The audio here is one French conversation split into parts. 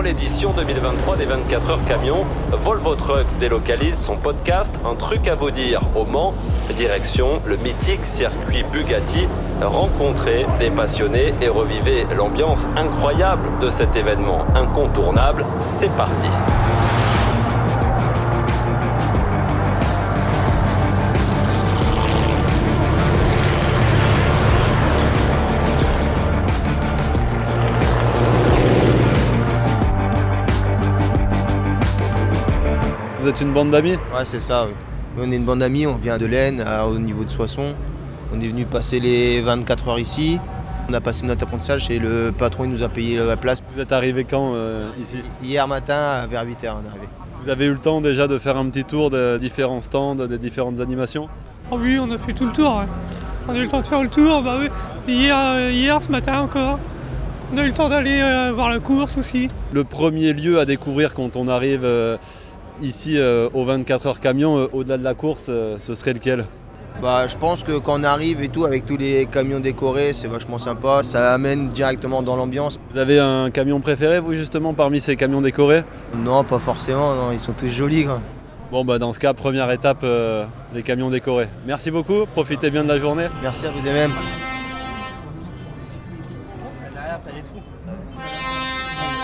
Pour l'édition 2023 des 24 heures camions, Volvo Trucks délocalise son podcast Un truc à vous dire au Mans. Direction le mythique circuit Bugatti. Rencontrez des passionnés et revivez l'ambiance incroyable de cet événement incontournable. C'est parti. Êtes une bande d'amis Ouais, c'est ça. oui. On est une bande d'amis, on vient de l'Aisne, à- au niveau de Soissons. On est venu passer les 24 heures ici. On a passé notre apprentissage et le patron il nous a payé la place. Vous êtes arrivé quand euh, ici Hier matin, vers 8h, on est arrivé. Vous avez eu le temps déjà de faire un petit tour de différents stands, des différentes animations Ah oui, on a fait tout le tour. On a eu le temps de faire le tour. Bah oui. Hier, euh, hier, ce matin encore. On a eu le temps d'aller euh, voir la course aussi. Le premier lieu à découvrir quand on arrive euh, ici euh, aux 24 heures camion, euh, au-delà de la course, euh, ce serait lequel? Bah, je pense que quand on arrive et tout, avec tous les camions décorés, c'est vachement sympa. Ça amène directement dans l'ambiance. Vous avez un camion préféré, vous, justement, parmi ces camions décorés? Non, pas forcément, non, ils sont tous jolis. quoi. Bon, bah dans ce cas, première étape, euh, les camions décorés. Merci beaucoup, profitez bien de la journée. Merci à vous de même.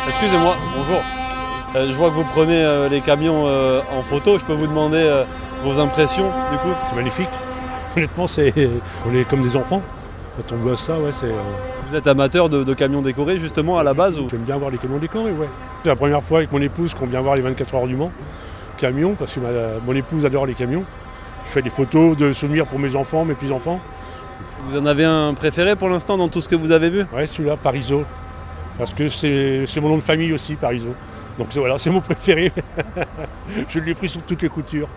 Excusez-moi, bonjour. Euh, je vois que vous prenez euh, les camions euh, en photo. Je peux vous demander vos impressions, du coup C'est magnifique. Honnêtement, c'est, on est comme des enfants. Quand on voit ça, ouais, c'est, Vous êtes amateur de, de camions décorés, justement, à la base ou... j'aime bien voir les camions décorés, ouais. C'est la première fois avec mon épouse qu'on vient voir les 24 heures du Mans. Camions, parce que ma- mon épouse adore les camions. Je fais des photos de souvenirs pour mes enfants, mes petits-enfants. Vous en avez un préféré pour l'instant dans tout ce que vous avez vu? Ouais, celui-là, Pariso. Parce que c'est, c'est mon nom de famille aussi, Pariso. Donc c'est- voilà, c'est mon préféré. Je l'ai pris sur toutes les coutures.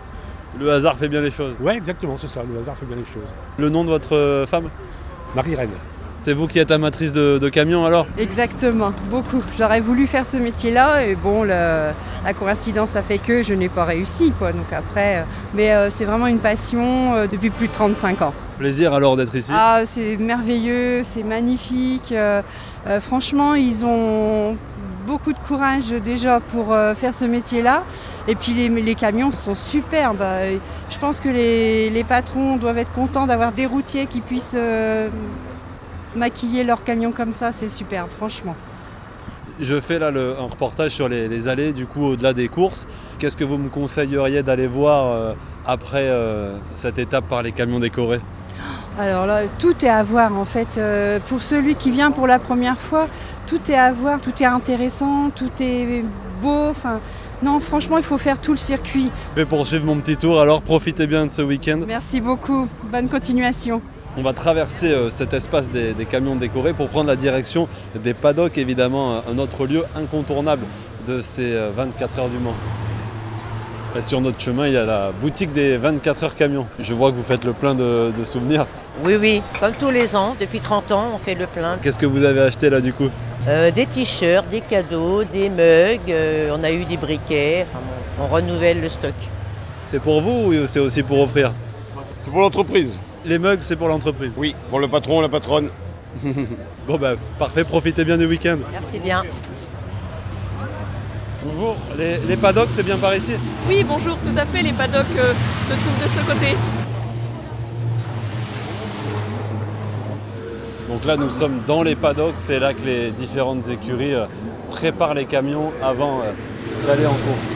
Le hasard fait bien les choses. Ouais, exactement, c'est ça. Le hasard fait bien les choses. Le nom de votre euh, femme Marie-Reine. C'est vous qui êtes amatrice de, de camions alors Exactement, beaucoup. J'aurais voulu faire ce métier-là et bon, le- la coïncidence a fait que je n'ai pas réussi, quoi. Donc après, euh, mais euh, c'est vraiment une passion euh, depuis plus de 35 ans. Plaisir alors d'être ici. Ah, c'est merveilleux, c'est magnifique. euh, euh, franchement, ils ont beaucoup de courage déjà pour euh, faire ce métier-là. Et puis les, camions sont superbes. Je pense que les, patrons doivent être contents d'avoir des routiers qui puissent euh, maquiller leurs camions comme ça. C'est superbe, franchement. Je fais là le- un reportage sur les, allées, du coup, au-delà des courses. Qu'est-ce que vous me conseilleriez d'aller voir euh, après cette étape par les camions décorés? Alors là, tout est à voir en fait. Euh, pour celui qui vient pour la première fois, tout est à voir, tout est intéressant, tout est beau. Enfin, non, franchement, il faut faire tout le circuit. Je vais poursuivre mon petit tour, alors profitez bien de ce week-end. Merci beaucoup. Bonne continuation. On va traverser euh, cet espace des, des camions décorés pour prendre la direction des paddocks, évidemment, un autre lieu incontournable de ces euh, 24 heures du Mans. Et sur notre chemin, il y a la boutique des 24 heures camions. Je vois que vous faites le plein de, de souvenirs. Oui, oui, comme tous les ans, depuis 30 ans, on fait le plein. Qu'est-ce que vous avez acheté là du coup? Euh, des t-shirts, des cadeaux, des mugs, euh, on a eu des briquets, enfin, on renouvelle le stock. C'est pour vous ou c'est aussi pour offrir? C'est pour l'entreprise. Les mugs, c'est pour l'entreprise. Oui, pour le patron, la patronne. Bon bah parfait, profitez bien du week-end. Merci bien. Bonjour, les, les paddocks, c'est bien par ici Oui, bonjour, tout à fait, les paddocks euh, se trouvent de ce côté. Donc là, nous sommes dans les paddocks, c'est là que les différentes écuries euh, préparent les camions avant euh, d'aller en course.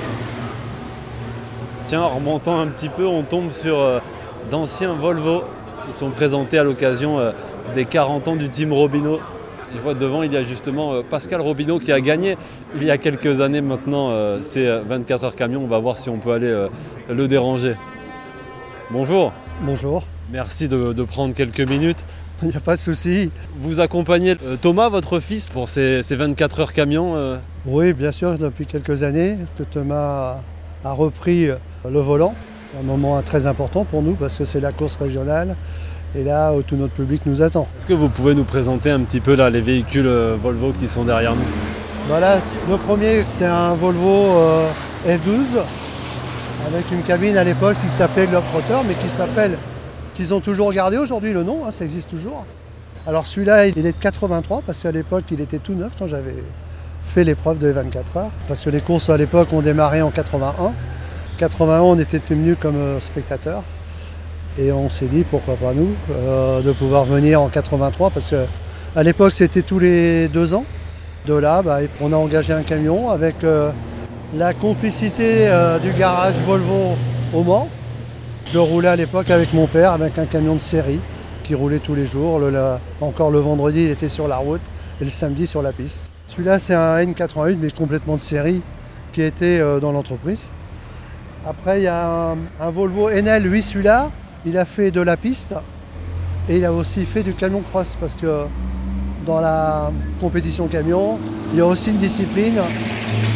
Tiens, en remontant un petit peu, on tombe sur d'anciens Volvo. Ils sont présentés à l'occasion des 40 ans du team Robino. Je vois devant, il y a justement euh, Pascal Robineau qui a gagné il y a quelques années maintenant euh, ces euh, 24 heures camions. On va voir si on peut aller euh, le déranger. Bonjour, Bonjour, merci de- de prendre quelques minutes. il n'y a pas de souci. Vous accompagnez euh, Thomas, votre fils, pour ces, ces 24 heures camions. euh, Oui, bien sûr, depuis quelques années que Thomas a repris euh, le volant. Un moment très important pour nous parce que c'est la course régionale et là où tout notre public nous attend. Est-ce que vous pouvez nous présenter un petit peu là, les véhicules euh, Volvo qui sont derrière nous? Voilà, le premier c'est un Volvo euh, F12 avec une cabine à l'époque qui s'appelait Globetrotter mais qui s'appelle, qu'ils ont toujours gardé aujourd'hui le nom, hein, ça existe toujours. Alors celui-là il est de 83 parce qu'à l'époque il était tout neuf quand j'avais fait l'épreuve de 24 heures. Parce que les courses à l'époque ont démarré en 81. 81, on était tenus comme euh, spectateurs. Et on s'est dit, pourquoi pas nous, euh, de pouvoir venir en 83. Parce qu'à l'époque, c'était tous les deux ans. De là, bah, on a engagé un camion avec euh, la complicité euh, du garage Volvo au Mans. Je roulais à l'époque avec mon père avec un camion de série qui roulait tous les jours. Encore le vendredi, il était sur la route et le samedi sur la piste. Celui-là, c'est un N88, mais complètement de série, qui était dans l'entreprise. Après, il y a un, un Volvo NL, lui, celui-là, il a fait de la piste et il a aussi fait du camion cross parce que dans la compétition camion, il y a aussi une discipline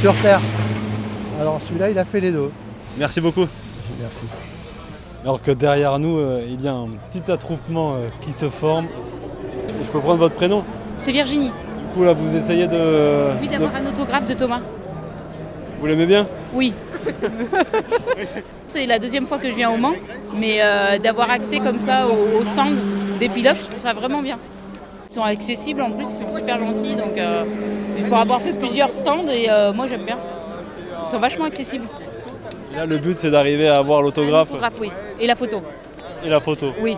sur terre. Alors celui-là, il a fait les deux. Merci beaucoup. Merci. Alors que derrière nous, euh, il y a un petit attroupement euh, qui se forme. Je peux prendre votre prénom? C'est Virginie. Du coup, là, vous essayez de. Oui, d'avoir de- un autographe de Thomas. Vous l'aimez bien? Oui. C'est la deuxième fois que je viens au Mans, mais euh, d'avoir accès comme ça au, au stand des pilotes, je trouve ça vraiment bien. Ils sont accessibles en plus, ils sont super gentils, donc euh, pour avoir fait plusieurs stands et euh, moi j'aime bien. Ils sont vachement accessibles. Là, le but, c'est d'arriver à avoir l'autographe L'autographe, oui. Et la photo, et la photo. oui.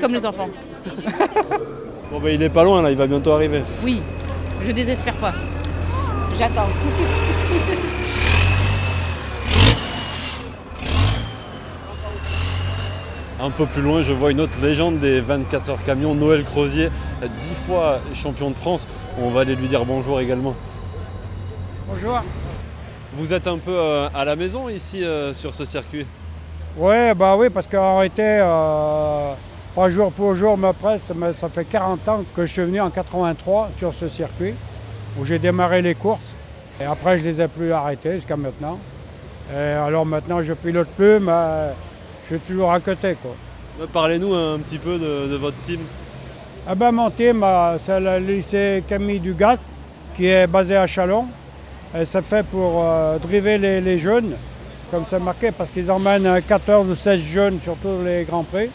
Comme les enfants. Bon, ben, il est pas loin, là, il va bientôt arriver. Oui, je désespère pas. J'attends. Un peu plus loin, je vois une autre légende des 24 heures camion, Noël Crozier, 10 fois champion de France. On va aller lui dire bonjour également. Bonjour. Vous êtes un peu euh, à la maison ici euh, sur ce circuit? Ouais, bah oui, parce qu'en réalité, euh, pas jour pour jour me presse, mais ça fait 40 ans que je suis venu en 83 sur ce circuit, où j'ai démarré les courses. Et après, je les ai plus arrêtées jusqu'à maintenant. Et alors maintenant, je pilote plus, mais je suis toujours à côté. Quoi. Parlez-nous un petit peu de, de votre team. Ah ben, mon team, euh, c'est le lycée Camille Dugast, qui est basé à Chalon. Et c'est fait pour euh, driver les, les jeunes, comme c'est marqué, parce qu'ils emmènent euh, 14 ou 16 jeunes sur tous les Grands Prix,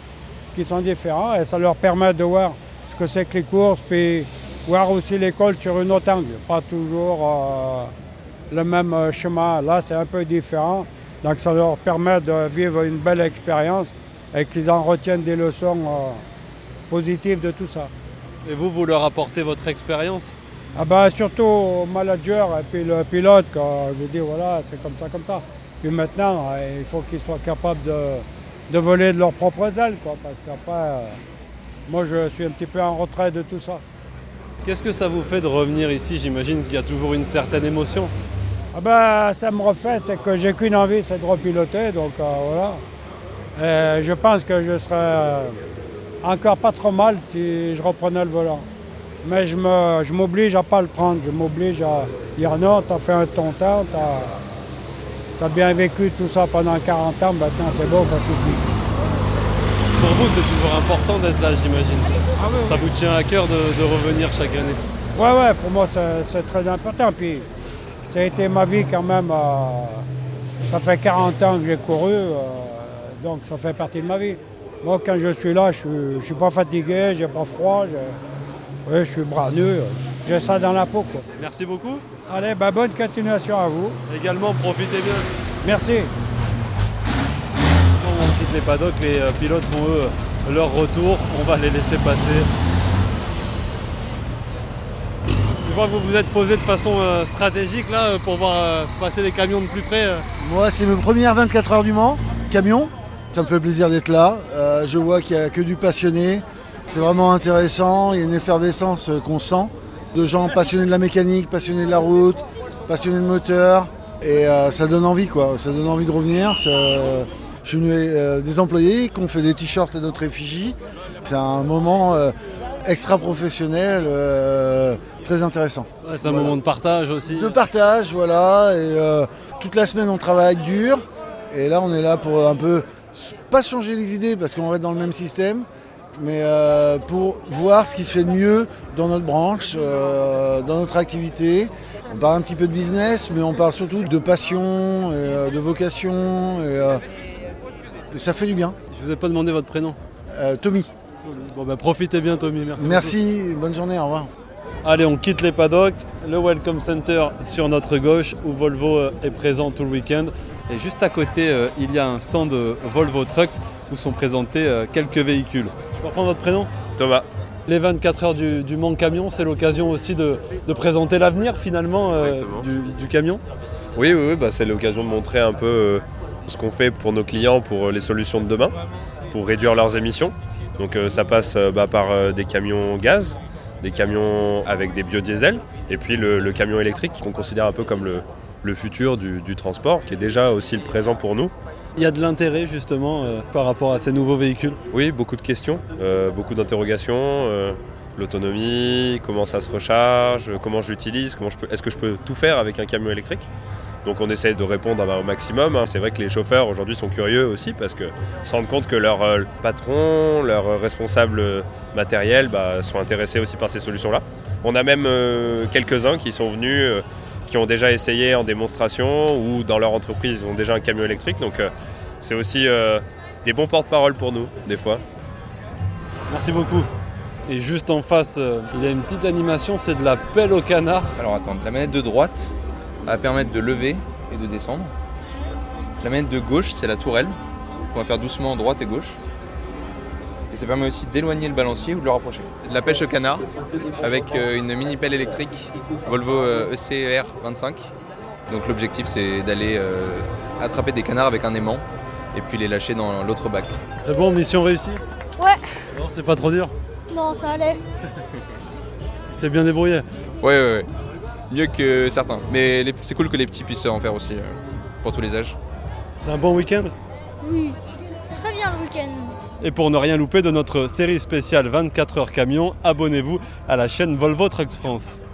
qui sont différents. Et ça leur permet de voir ce que c'est que les courses, puis voir aussi l'école sur une autre angle. Pas toujours euh, le même euh, chemin. Là, c'est un peu différent. Donc ça leur permet de vivre une belle expérience et qu'ils en retiennent des leçons euh, positives de tout ça. Et vous, vous leur apportez votre expérience? Ah ben, surtout au manager et puis le pilote, quand je dis voilà, c'est comme ça, comme ça. Puis maintenant, euh, il faut qu'ils soient capables de, de voler de leurs propres ailes, quoi, parce qu'après, euh, moi je suis un petit peu en retrait de tout ça. Qu'est-ce que ça vous fait de revenir ici? J'imagine qu'il y a toujours une certaine émotion. Ah ben, ça me refait, c'est que j'ai qu'une envie, c'est de repiloter, donc euh, voilà. Et je pense que je serais euh, encore pas trop mal si je reprenais le volant. Mais je me- je m'oblige à pas le prendre, je m'oblige à dire non, t'as fait un ton temps, t'as as bien vécu tout ça pendant 40 ans, maintenant c'est bon, ça suffit. Pour vous, c'est toujours important d'être là, j'imagine. Ah Ça vous tient à cœur de, de revenir chaque année. Ouais, ouais, pour moi c'est- c'est très important. Puis ça a été ma vie quand même. euh, ça fait 40 ans que j'ai couru, euh, donc ça fait partie de ma vie. Moi, quand je suis là, je suis, je suis pas fatigué, j'ai pas froid, je, ouais, je suis bras nus, euh, j'ai ça dans la peau. Quoi. Merci beaucoup. Allez, bah, bonne continuation à vous. Également, profitez bien. Merci. On quitte les paddocks, les euh, pilotes font eux leur retour. On va les laisser passer. Je vois vous vous êtes posé de façon euh, stratégique là euh, pour voir euh, passer les camions de plus près. Moi, c'est mes premières 24 heures du Mans, camion. Ça me fait plaisir d'être là. Je vois qu'il n'y a que du passionné. C'est vraiment intéressant. Il y a une effervescence qu'on sent de gens passionnés de la mécanique, passionnés de la route, passionnés de moteur. Et ça donne envie, quoi. Ça donne envie de revenir. Je suis venu des employés qui ont fait des t-shirts et d'autres effigies. C'est un moment extra professionnel, euh, très intéressant. Ouais, c'est un Voilà. moment de partage aussi. De partage, voilà. Et euh, toute la semaine, on travaille dur. Et là, on est là pour un peu, pas changer les idées parce qu'on reste dans le même système, mais euh, pour voir ce qui se fait de mieux dans notre branche, dans notre activité. On parle un petit peu de business, mais on parle surtout de passion, et, de vocation. Et, et ça fait du bien. Je vous ai pas demandé votre prénom. Tommy. Bon bah profitez bien Tommy, merci. Merci, bonne journée, au revoir. Allez, on quitte les paddocks, le Welcome Center sur notre gauche où Volvo euh, est présent tout le week-end. Et juste à côté, euh, il y a un stand euh, Volvo Trucks où sont présentés euh, quelques véhicules. Je peux reprendre votre prénom? Thomas. Les 24 heures du, du Mans Camion, c'est l'occasion aussi de, de présenter l'avenir finalement euh, du, du camion? Oui, oui, oui, bah, c'est l'occasion de montrer un peu euh, ce qu'on fait pour nos clients pour les solutions de demain, pour réduire leurs émissions. Donc euh, ça passe euh, bah, par euh, des camions gaz, des camions avec des biodiesels, et puis le, le camion électrique qu'on considère un peu comme le, le futur du, du transport, qui est déjà aussi le présent pour nous. Il y a de l'intérêt justement euh, par rapport à ces nouveaux véhicules. Oui, beaucoup de questions, euh, beaucoup d'interrogations. euh, L'autonomie, comment ça se recharge, comment je l'utilise, comment je peux, est-ce que je peux tout faire avec un camion électrique? Donc on essaye de répondre à- au maximum. hein. C'est vrai que les chauffeurs aujourd'hui sont curieux aussi parce que se rendent compte que leurs euh, patrons, leurs responsables matériels bah, sont intéressés aussi par ces solutions-là. On a même euh, quelques-uns qui sont venus, euh, qui ont déjà essayé en démonstration ou dans leur entreprise ils ont déjà un camion électrique. Donc euh, c'est aussi euh, des bons porte-parole pour nous des fois. Merci beaucoup. Et juste en face, euh, il y a une petite animation, c'est de la pelle au canard. Alors attends, la manette de droite va permettre de lever et de descendre. La manette de gauche, c'est la tourelle. On va faire doucement droite et gauche. Et ça permet aussi d'éloigner le balancier ou de le rapprocher. De la pêche au canard avec euh, une mini pelle électrique Volvo euh, ECR 25. Donc l'objectif c'est d'aller euh, attraper des canards avec un aimant et puis les lâcher dans l'autre bac. C'est bon, mission réussie? Ouais, Non, c'est pas trop dur? Non, ça allait. C'est bien débrouillé? Ouais, ouais, ouais. Mieux que certains. Mais les- c'est cool que les petits puissent en faire aussi, euh, pour tous les âges. C'est un bon week-end Oui, très bien le week-end. Et pour ne rien louper de notre série spéciale 24 heures camion, abonnez-vous à la chaîne Volvo Trucks France.